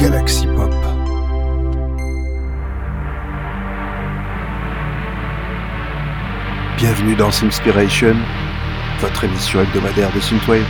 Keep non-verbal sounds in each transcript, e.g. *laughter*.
Galaxy Pop. Bienvenue dans Inspiration, votre émission hebdomadaire de Synthwave.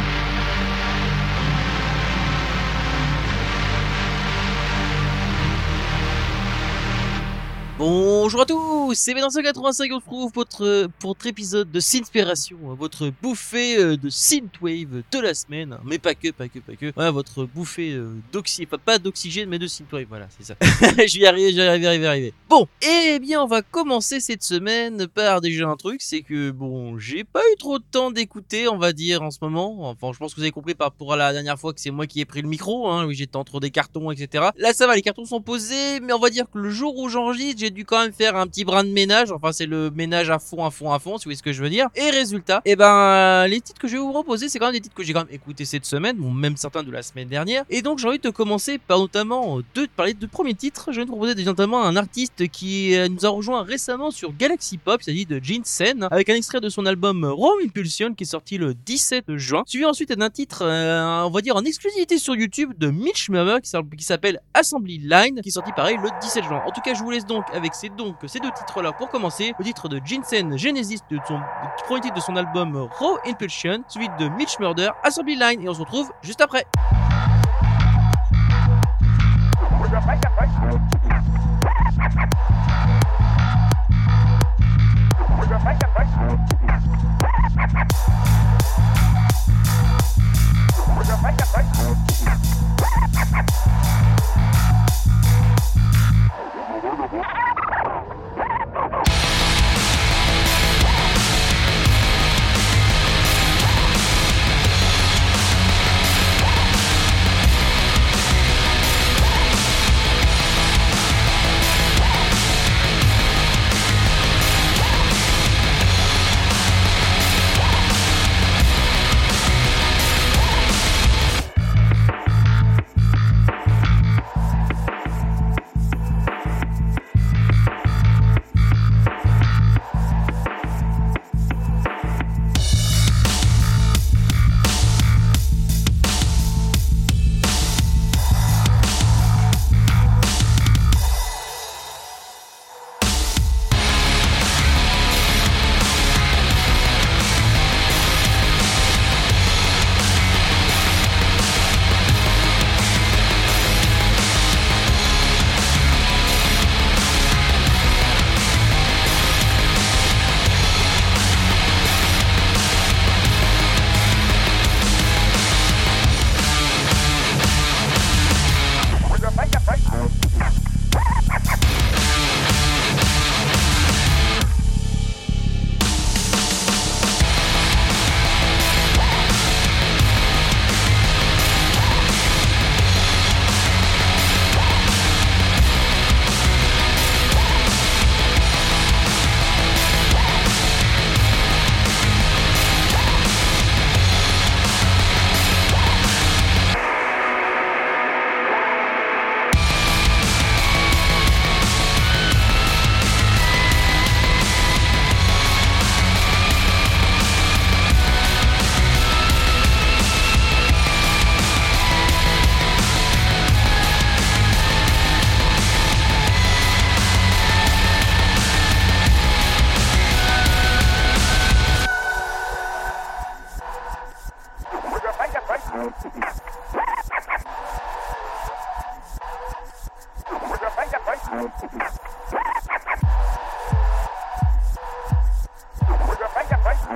Bonjour à tous, c'est dans 85 on se retrouve pour votre, pour votre épisode de Synspiration, votre bouffée euh, de Synthwave de la semaine, mais pas que, pas que, pas que, voilà, votre bouffée euh, d'oxygène, pas d'oxygène mais de Synthwave, voilà, c'est ça. *laughs* je vais y arriver, je vais y arriver, arriver, arriver. Bon, eh bien on va commencer cette semaine par déjà un truc, c'est que bon, j'ai pas eu trop de temps d'écouter, on va dire, en ce moment, enfin je pense que vous avez compris par rapport à la dernière fois que c'est moi qui ai pris le micro, hein, oui j'étais entre des cartons, etc. Là ça va, les cartons sont posés, mais on va dire que le jour où j'enregistre, j'ai dû quand même faire un petit brin de ménage. Enfin, c'est le ménage à fond, à fond, à fond, si vous voyez ce que je veux dire. Et résultat, eh ben, les titres que je vais vous proposer, c'est quand même des titres que j'ai quand même écouté cette semaine, bon, même certains de la semaine dernière. Et donc, j'ai envie de commencer par notamment deux, parler de premiers titres. Je vais vous proposer notamment un artiste qui euh, nous a rejoint récemment sur Galaxy Pop, il s'agit de Gene Sen, avec un extrait de son album Rome Impulsion qui est sorti le 17 juin. Suivi ensuite d'un titre, euh, on va dire en exclusivité sur YouTube de Mitch Murmer qui s'appelle Assembly Line, qui est sorti pareil le 17 juin. En tout cas, je vous laisse donc avec ces donc ces deux titres-là pour commencer. Le titre de Jinsen Genesis, de son, premier titre de son album Raw Impulsion, suivi de Mitch Murder, Assembly Line, et on se retrouve juste après. *laughs*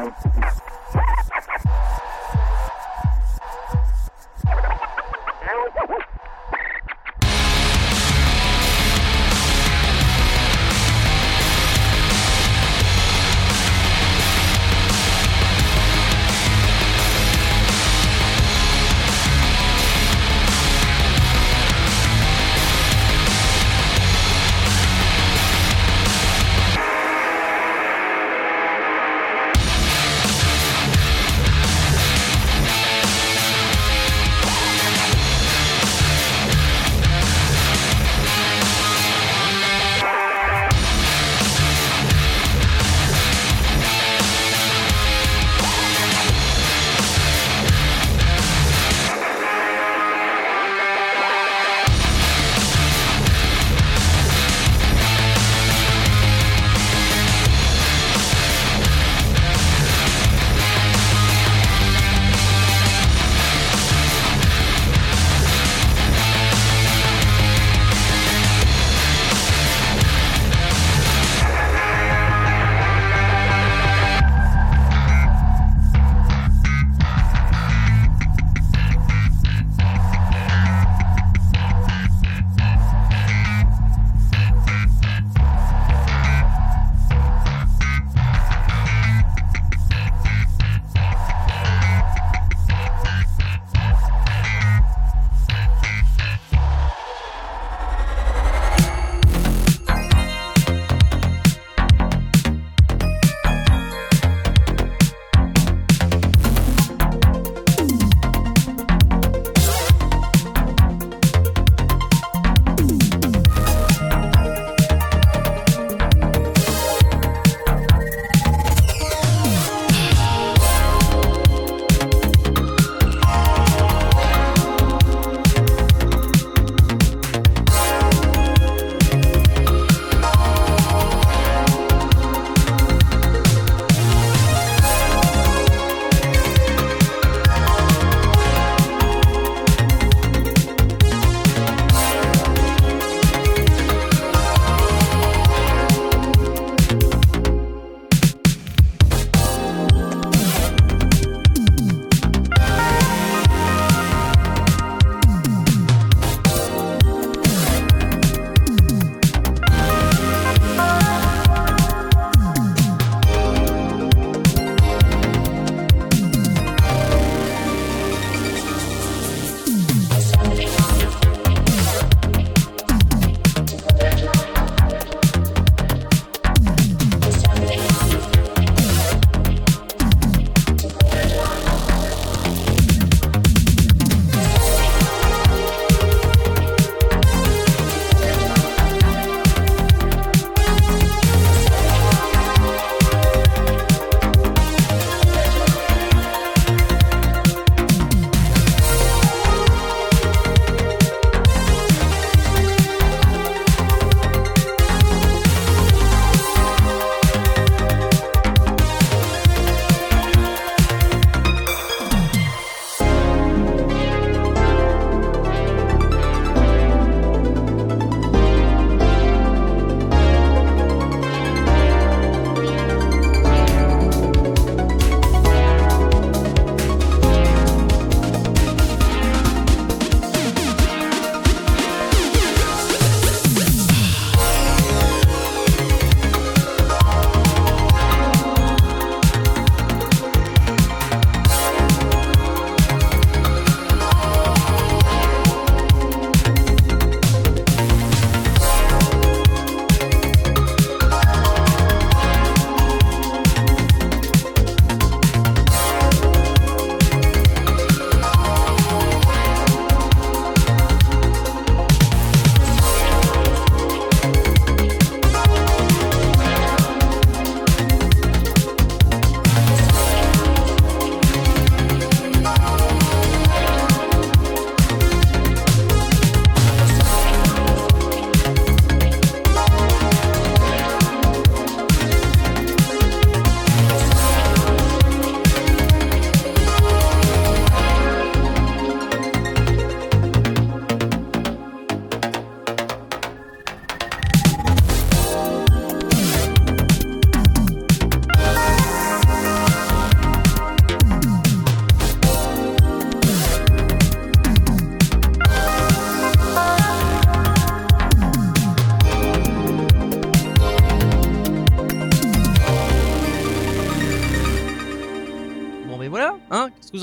Thank you.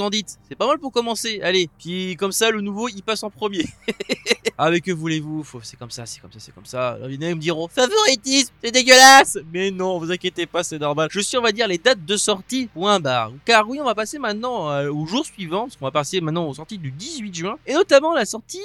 Dites C'est pas mal pour commencer. Allez, puis comme ça, le nouveau, il passe en premier. *laughs* Avec que voulez-vous? C'est comme ça, c'est comme ça, c'est comme ça. Ils me diront favoritisme, c'est dégueulasse. Mais non, vous inquiétez pas, c'est normal. Je suis, on va dire, les dates de sortie. Point barre. Car oui, on va passer maintenant euh, au jour suivant, parce qu'on va passer maintenant aux sorties du 18 juin, et notamment la sortie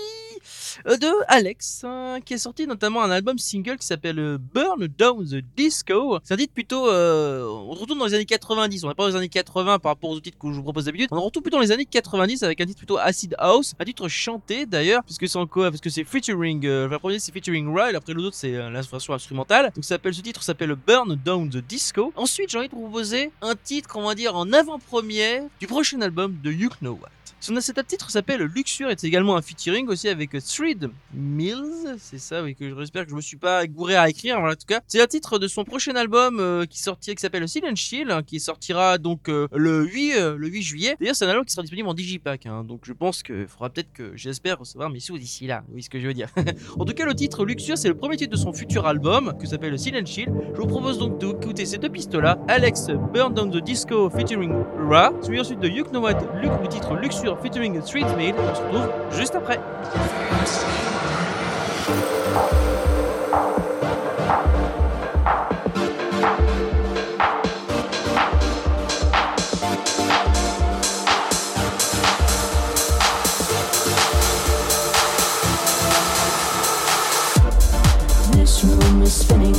de Alex, hein, qui a sorti notamment un album single qui s'appelle euh, Burn Down the Disco. C'est un titre plutôt, euh, on retourne dans les années 90. On n'est pas dans les années 80 par rapport aux titres que je vous propose d'habitude. On retourne plutôt dans les années 90 avec un titre plutôt acid house, un titre chanté d'ailleurs, puisque c'est encore, parce que c'est featuring. Euh, le premier c'est featuring Ryle, après l'autre c'est euh, la instrumentale. Donc ça s'appelle, ce titre s'appelle Burn Down the Disco. Ensuite, j'ai envie de proposer un titre, on va dire en avant-première du prochain album de Know What. Son cet titre s'appelle Luxure et c'est également un featuring aussi avec Thread Mills. C'est ça, oui, que j'espère que je me suis pas gouré à écrire. Voilà, en tout cas, c'est un titre de son prochain album euh, qui sortira, qui s'appelle Silent Shield, hein, qui sortira donc euh, le 8 euh, le 8 juillet. D'ailleurs, c'est un album qui sera disponible en digipack. Hein, donc je pense qu'il faudra peut-être que j'espère recevoir mes sous d'ici là. Oui, ce que je veux dire. *laughs* en tout cas, le titre Luxure, c'est le premier titre de son futur album qui s'appelle Silent Shield. Je vous propose donc d'écouter ces deux pistes-là. Alex Burn Down the Disco featuring Ra, suivi ensuite de You Know What, Luc, le titre Luxure featuring Street Mail. On se retrouve juste après.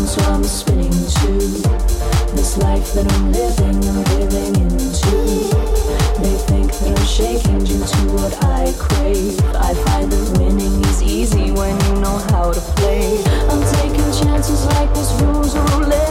So I'm spinning too. This life that I'm living, I'm living into. Shaking due to what I crave. I find that winning is easy when you know how to play. I'm taking chances like this rules roulette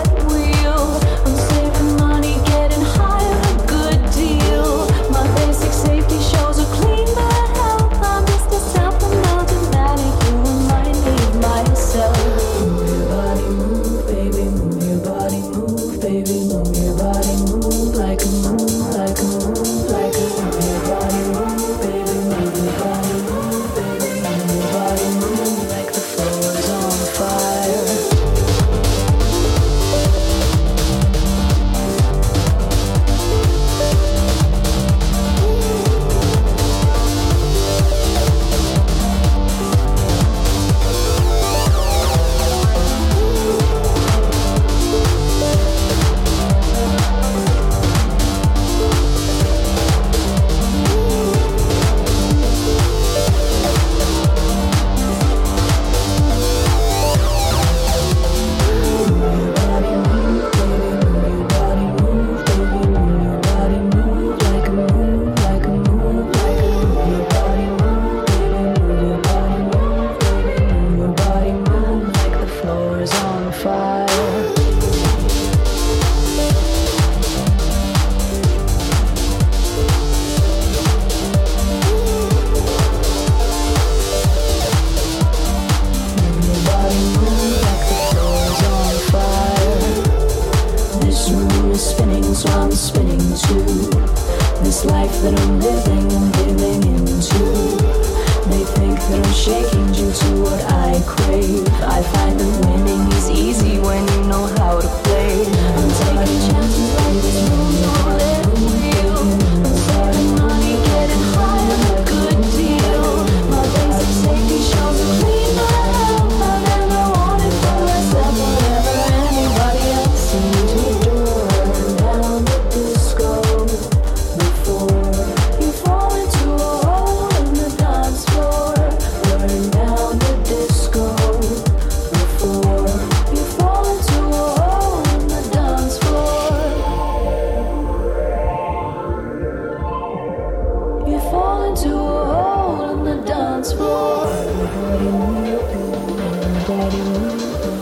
Daddy, Daddy, Daddy.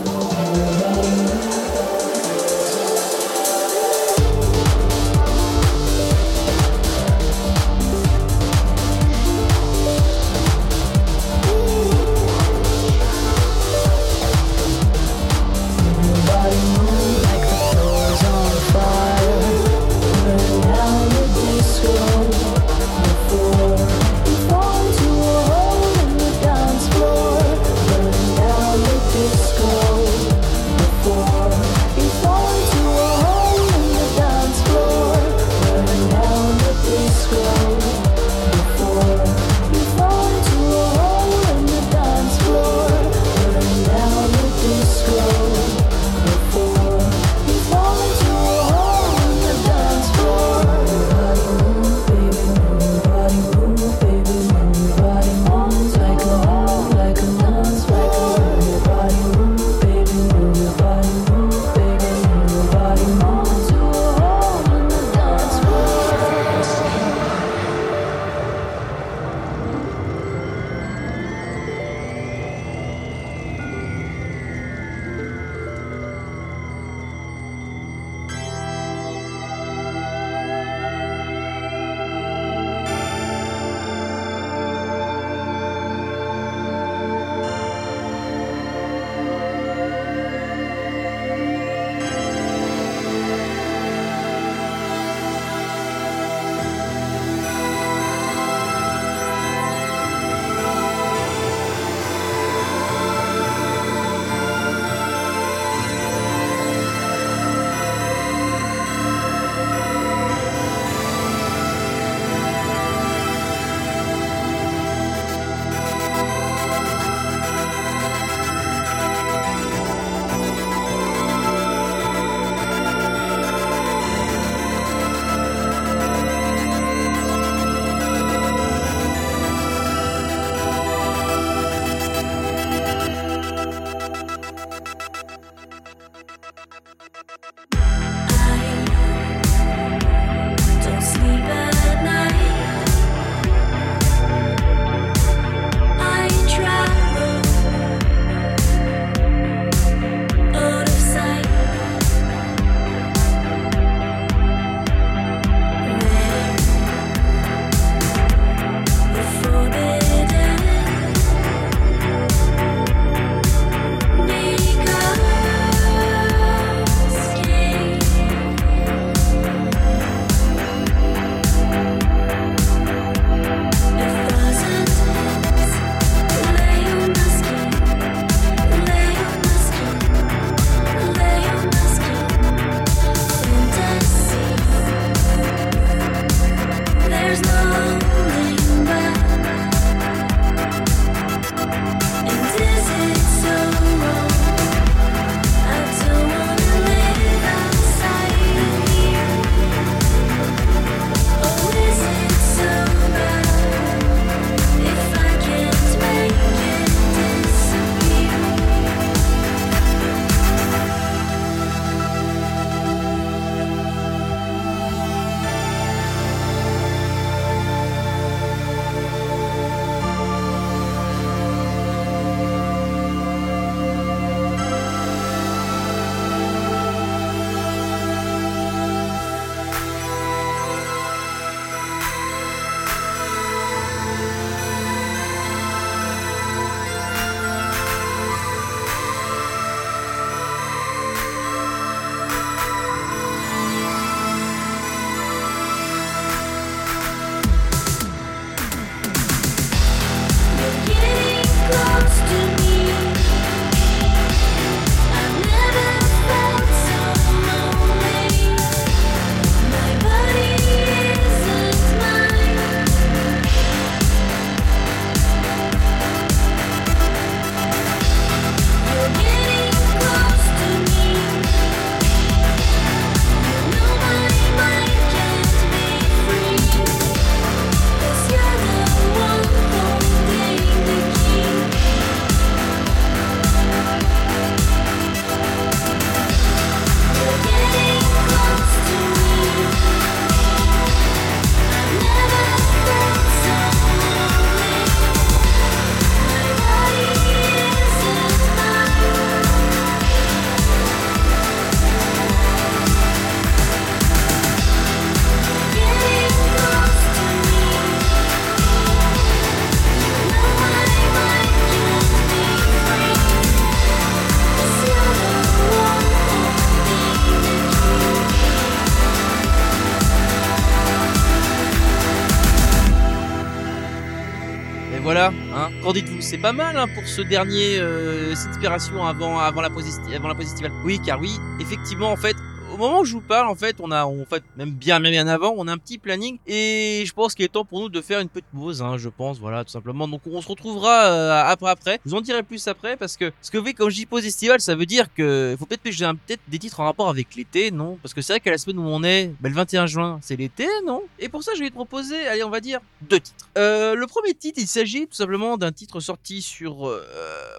C'est pas mal hein, pour ce dernier euh, inspiration avant avant la avant la estivale. Oui, car oui, effectivement, en fait. Au moment où je vous parle, en fait, on a, en fait, même bien, bien, avant, on a un petit planning et je pense qu'il est temps pour nous de faire une petite pause, hein, je pense, voilà, tout simplement. Donc, on se retrouvera euh, après, après. Vous en dirai plus après parce que, ce que vous voyez, quand je dis pause estivale, ça veut dire que faut peut-être que j'ai peut-être des titres en rapport avec l'été, non? Parce que c'est vrai qu'à la semaine où on est, ben, le 21 juin, c'est l'été, non? Et pour ça, je vais te proposer, allez, on va dire deux titres. Euh, le premier titre, il s'agit tout simplement d'un titre sorti sur, euh,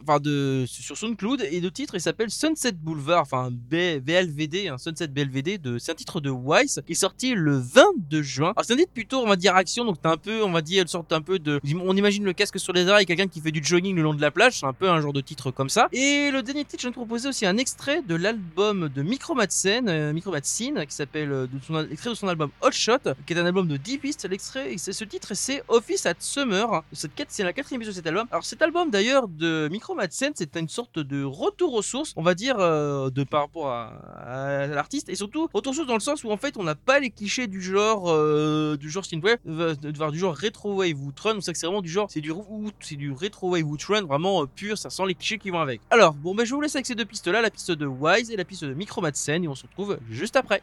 enfin de sur SoundCloud et le titre il s'appelle Sunset Boulevard, enfin B- BLVD, hein, Sunset BLVD. De, c'est un titre de Wise qui est sorti le 22 juin. Alors c'est un titre plutôt, on va dire action, donc t'as un peu, on va dire une sorte un peu de, on imagine le casque sur les oreilles, quelqu'un qui fait du jogging le long de la plage, c'est un peu un genre de titre comme ça. Et le dernier titre, je viens de proposer aussi un extrait de l'album de Micro Madsen, euh, Micro Madsen, qui s'appelle euh, de son, extrait de son album Hot Shot, qui est un album de 10 pistes. L'extrait, c'est ce titre, c'est Office at Summer. Cette quête, c'est la quatrième pièce de cet album. Alors cet album d'ailleurs de Micro Madsen, c'est une sorte de retour aux sources, on va dire, euh, de par rapport à, à l'artiste, et surtout aux sources dans le sens où en fait on n'a pas les clichés du genre euh, du genre synthwave, euh, du genre retro wave ou trun. On sait c'est vraiment du genre, c'est du c'est du retro wave ou vraiment euh, pur. Ça sent les clichés qui vont avec. Alors bon, ben je vous laisse avec ces deux pistes là, la piste de Wise et la piste de Micro Madsen, et on se retrouve juste après.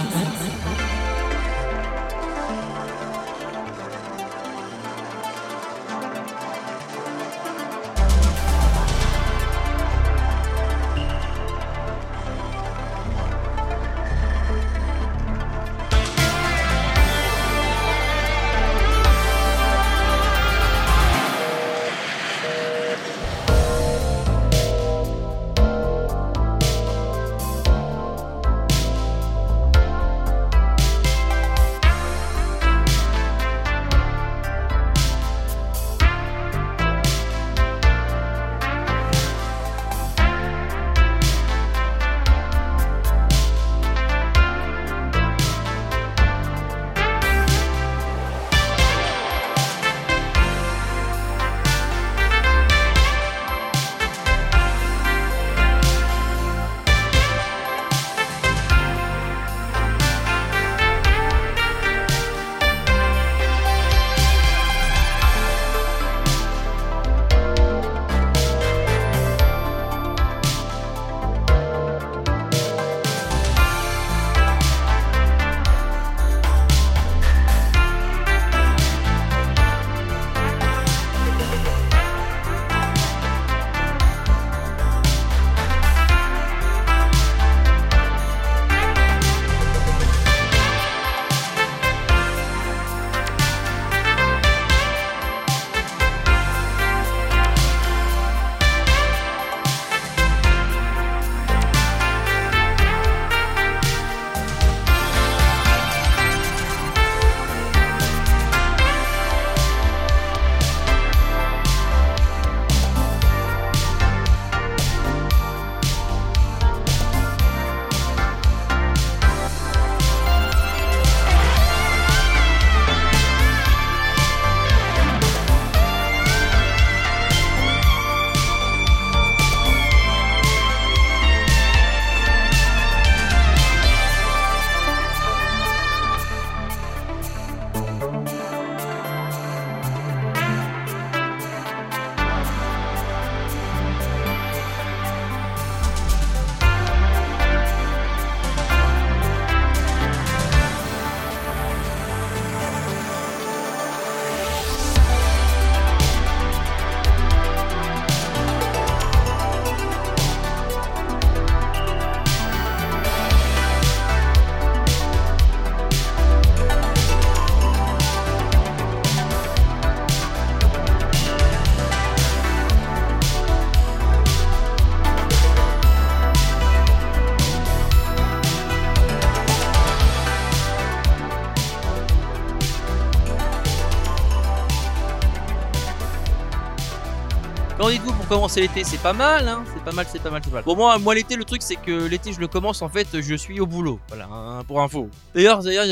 Commencer l'été C'est pas mal, hein C'est pas mal, c'est pas mal, c'est pas mal. Pour moi, moi l'été, le truc c'est que l'été je le commence en fait, je suis au boulot. Voilà, hein, pour info. D'ailleurs, d'ailleurs,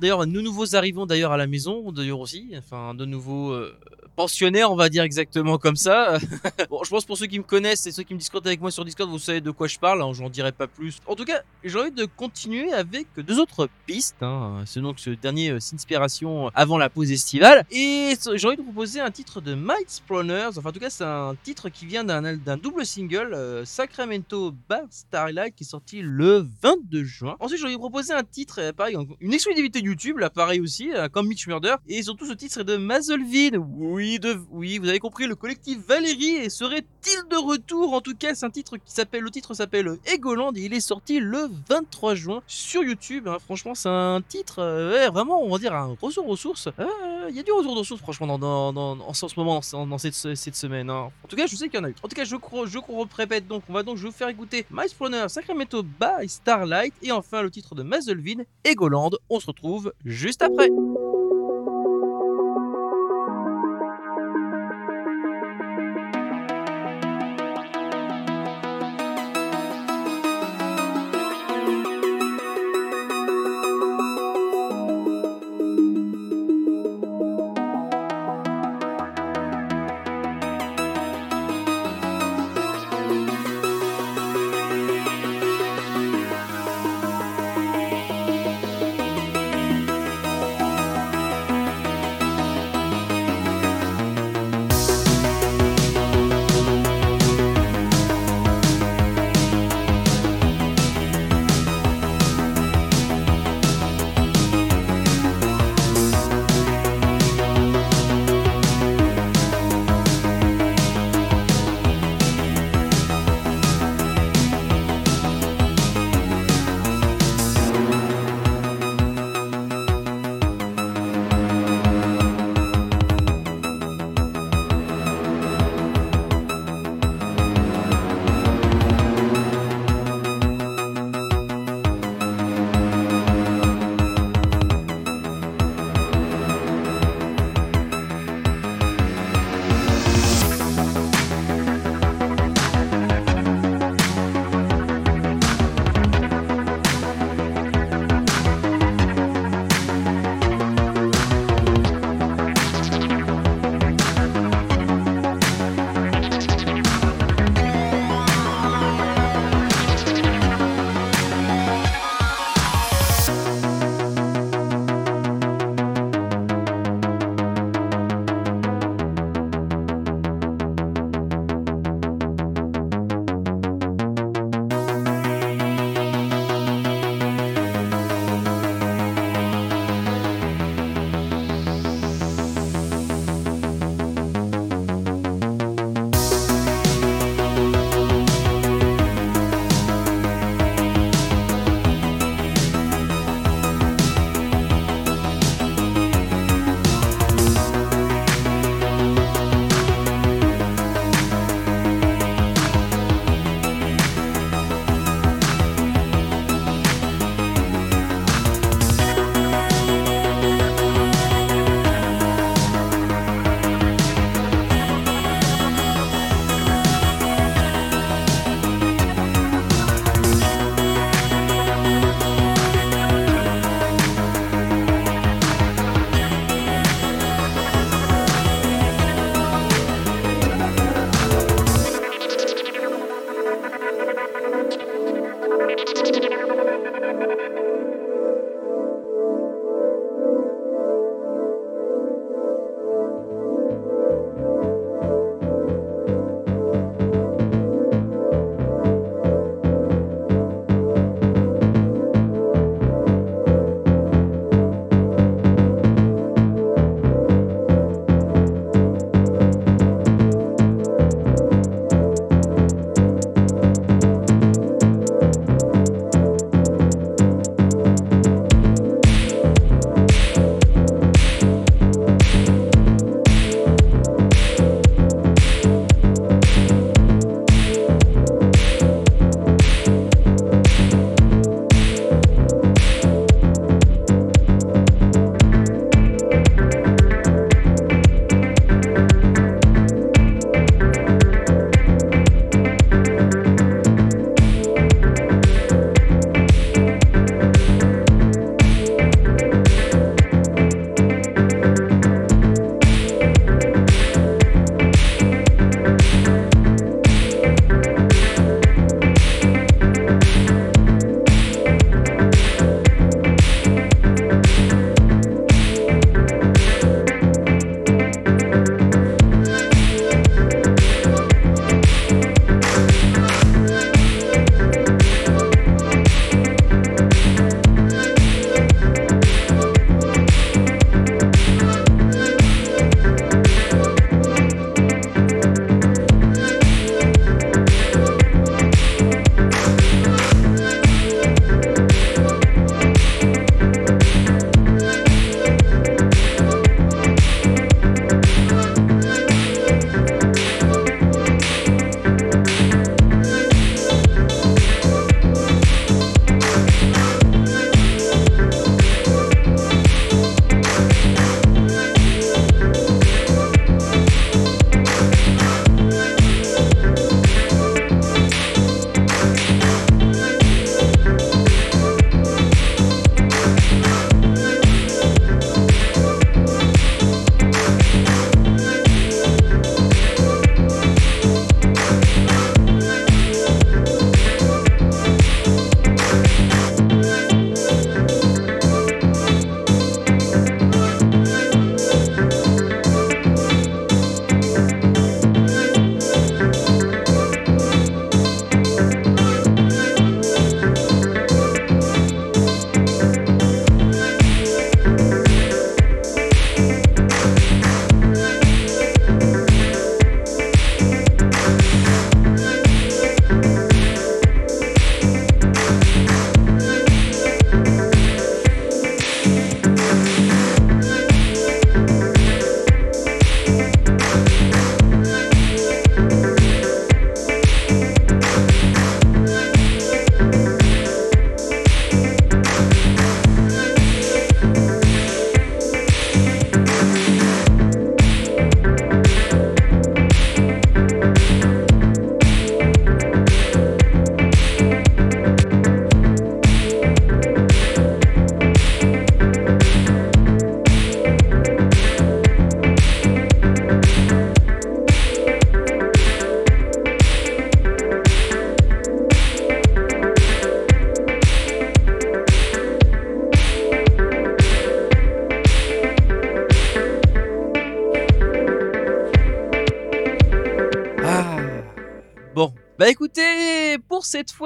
d'ailleurs, nous nouveaux arrivons d'ailleurs à la maison, d'ailleurs aussi. Enfin, de nouveaux euh, pensionnaires, on va dire exactement comme ça. *laughs* bon, je pense pour ceux qui me connaissent et ceux qui me discutent avec moi sur Discord, vous savez de quoi je parle. hein, J'en dirai pas plus. En tout cas, j'ai envie de continuer avec deux autres pistes. Hein. C'est donc ce dernier euh, Sinspiration avant la pause estivale. Et j'ai envie de proposer un titre de Might Spawners. Enfin, en tout cas, c'est un titre qui vient d'un double single, euh, Sacramento Bar Starlight, qui est sorti le 22 juin. Ensuite, j'ai envie de proposer un titre, euh, pareil, une exclusivité YouTube, là, pareil aussi, euh, comme Mitch Murder. Et surtout, ce titre est de Mazelvin. Oui, oui, vous avez compris, le collectif Valérie serait-il de retour? En tout cas, c'est un titre qui s'appelle, le titre s'appelle Egoland et il est sorti le 23 juin sur YouTube. hein. Franchement, c'est un titre, euh, vraiment, on va dire un retour aux sources. Euh, Il y a du retour aux sources, franchement, en ce moment, dans, cette, cette semaine. hein. En tout cas, je sais qu'il y en a eu. En tout cas, je crois, je crois, répète donc, on va donc, je vous faire écouter My Spawner, Sacramento by Starlight et enfin le titre de Mazelvin, Egoland. On se retrouve juste après.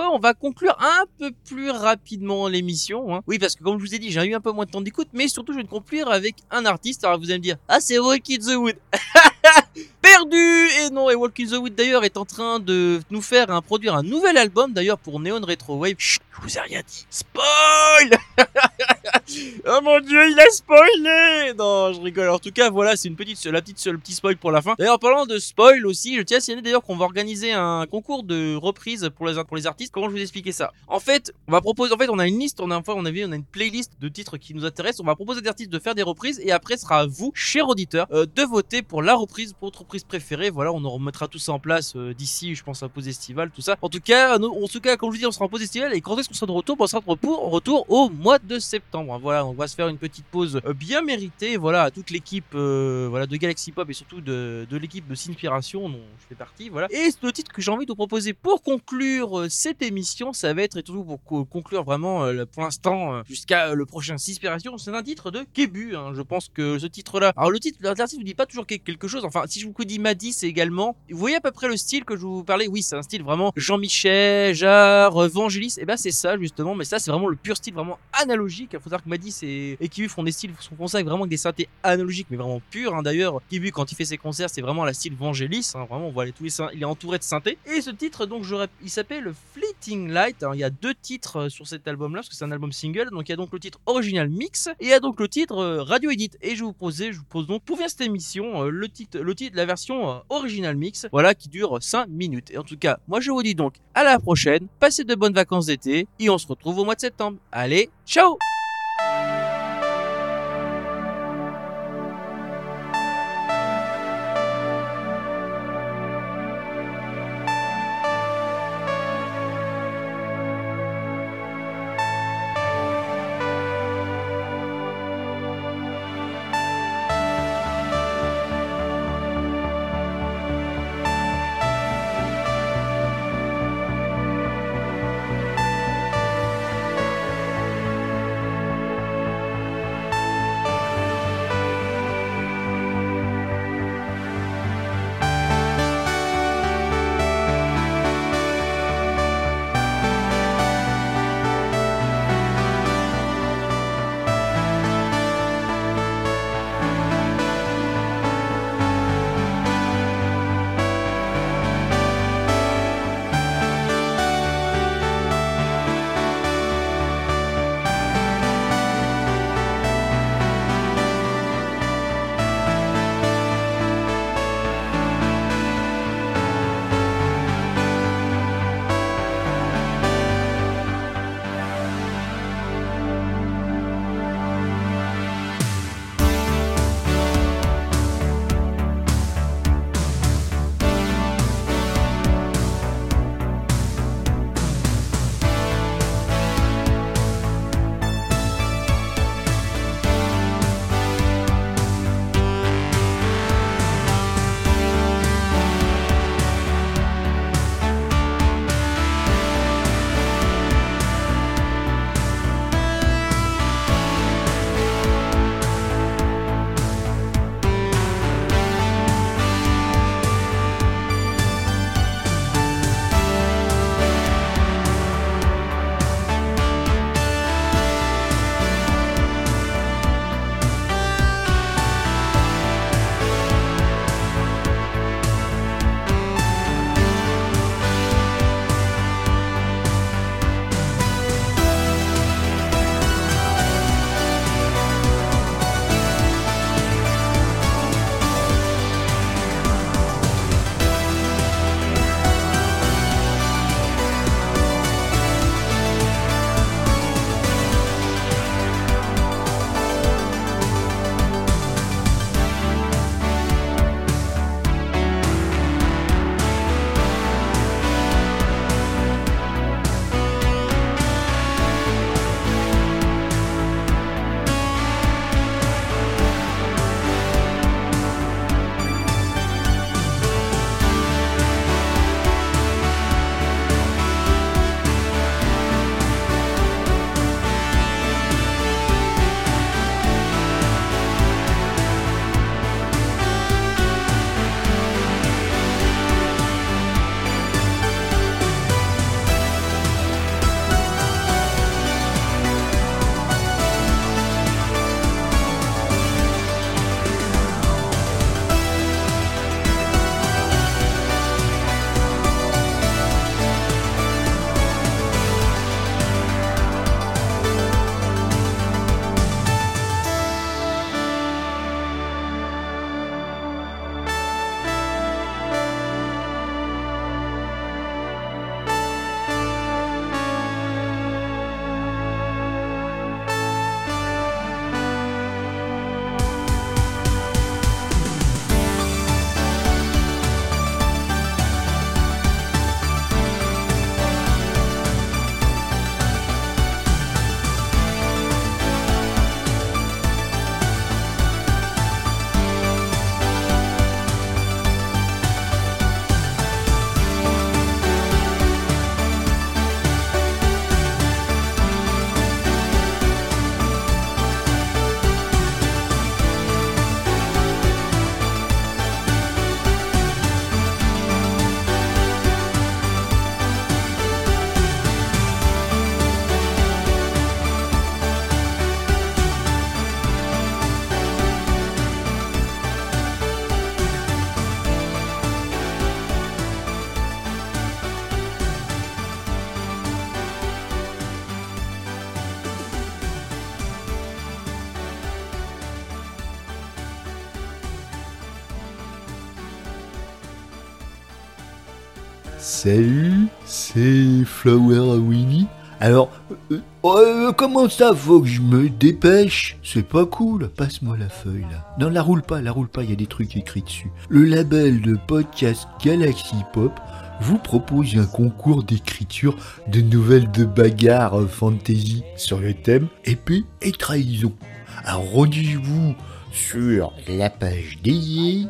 On va conclure un peu plus rapidement l'émission. Hein. Oui, parce que comme je vous ai dit, j'ai eu un peu moins de temps d'écoute, mais surtout je vais conclure avec un artiste. Alors vous allez me dire, ah c'est Walk in the Wood. *laughs* Perdu Et non, et Walk in the Wood d'ailleurs est en train de nous faire produire un nouvel album d'ailleurs pour Neon Retro Wave. Chut, je vous ai rien dit. Spoil *laughs* Oh mon dieu, il a spoilé Non, je rigole. En tout cas, voilà, c'est une petite, la petite, le petit spoil pour la fin. D'ailleurs, parlant de spoil aussi, je tiens à signaler d'ailleurs qu'on va organiser un concours de reprise pour les, pour les artistes. Comment je vous expliquer ça? En fait, on va proposer, en fait, on a une liste, on a, on avait, on a une playlist de titres qui nous intéressent. On va proposer des artistes de faire des reprises et après, ce sera à vous, chers auditeurs, euh, de voter pour la reprise, pour votre reprise Voilà, on en remettra tout ça en place euh, d'ici, je pense, à pause estivale, tout ça. En tout cas, nous, en tout cas, comme je vous dis, on sera en pause estivale et quand est-ce qu'on sera de retour? On sera de retour, au mois de septembre. Voilà, on va se faire une petite pause euh, bien méritée. Voilà, toute l'équipe, euh, voilà, de Galaxy Pop et surtout de, de l'équipe de Sinspiration dont je fais partie. Voilà. Et le titre que j'ai envie de vous proposer pour conclure cette émission, ça va être et toujours pour co- conclure vraiment pour l'instant jusqu'à le prochain Sinspiration, c'est un titre de Kebu. hein. Je pense que ce titre-là. Alors le titre, l'artiste vous dit pas toujours quel- quelque chose. Enfin, si je vous dis Maddy, c'est également. Vous voyez à peu près le style que je vous parlais. Oui, c'est un style vraiment Jean-Michel, Jarre, Vangelis. Et ben c'est ça justement. Mais ça, c'est vraiment le pur style vraiment analogique. Il faut savoir que c'est et Kibu font des styles, font ça avec vraiment des synthés analogiques, mais vraiment purs. hein. D'ailleurs, Kibu quand il fait ses concerts, c'est vraiment la style Vangelis. hein. Vraiment, on voit les, tous les il est entouré de synthés. Et ce titre, donc, il s'appelle Fleeting Light. Alors, il y a deux titres euh, sur cet album-là, parce que c'est un album single. Donc, il y a donc le titre Original Mix et il y a donc le titre euh, Radio Edit. Et je vous je vous pose donc pour bien cette émission euh, le titre, le titre, la version euh, Original Mix, voilà, qui dure 5 minutes. Et en tout cas, moi, je vous dis donc à la prochaine. Passez de bonnes vacances d'été et on se retrouve au mois de septembre. Allez, ciao Salut, c'est Flower Winnie. Alors, euh, euh, comment ça faut que je me dépêche? C'est pas cool, passe-moi la feuille là. Non, la roule pas, la roule pas, il y a des trucs écrits dessus. Le label de podcast Galaxy Pop vous propose un concours d'écriture de nouvelles de bagarre euh, fantasy sur le thème épée et trahison. Alors rendez-vous sur la page dédiée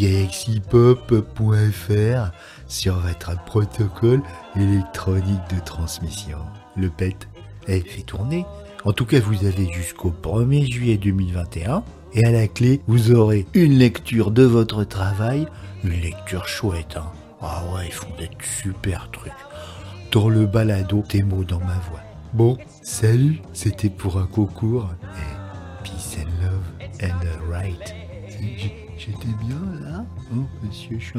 galaxypop.fr sur votre protocole électronique de transmission. Le PET est fait tourner. En tout cas, vous avez jusqu'au 1er juillet 2021. Et à la clé, vous aurez une lecture de votre travail. Une lecture chouette, hein. Ah ouais, ils font des super trucs. Dans le balado, tes mots dans ma voix. Bon, salut, c'était pour un concours. Et peace and love and right. J'étais bien là Oh, monsieur, je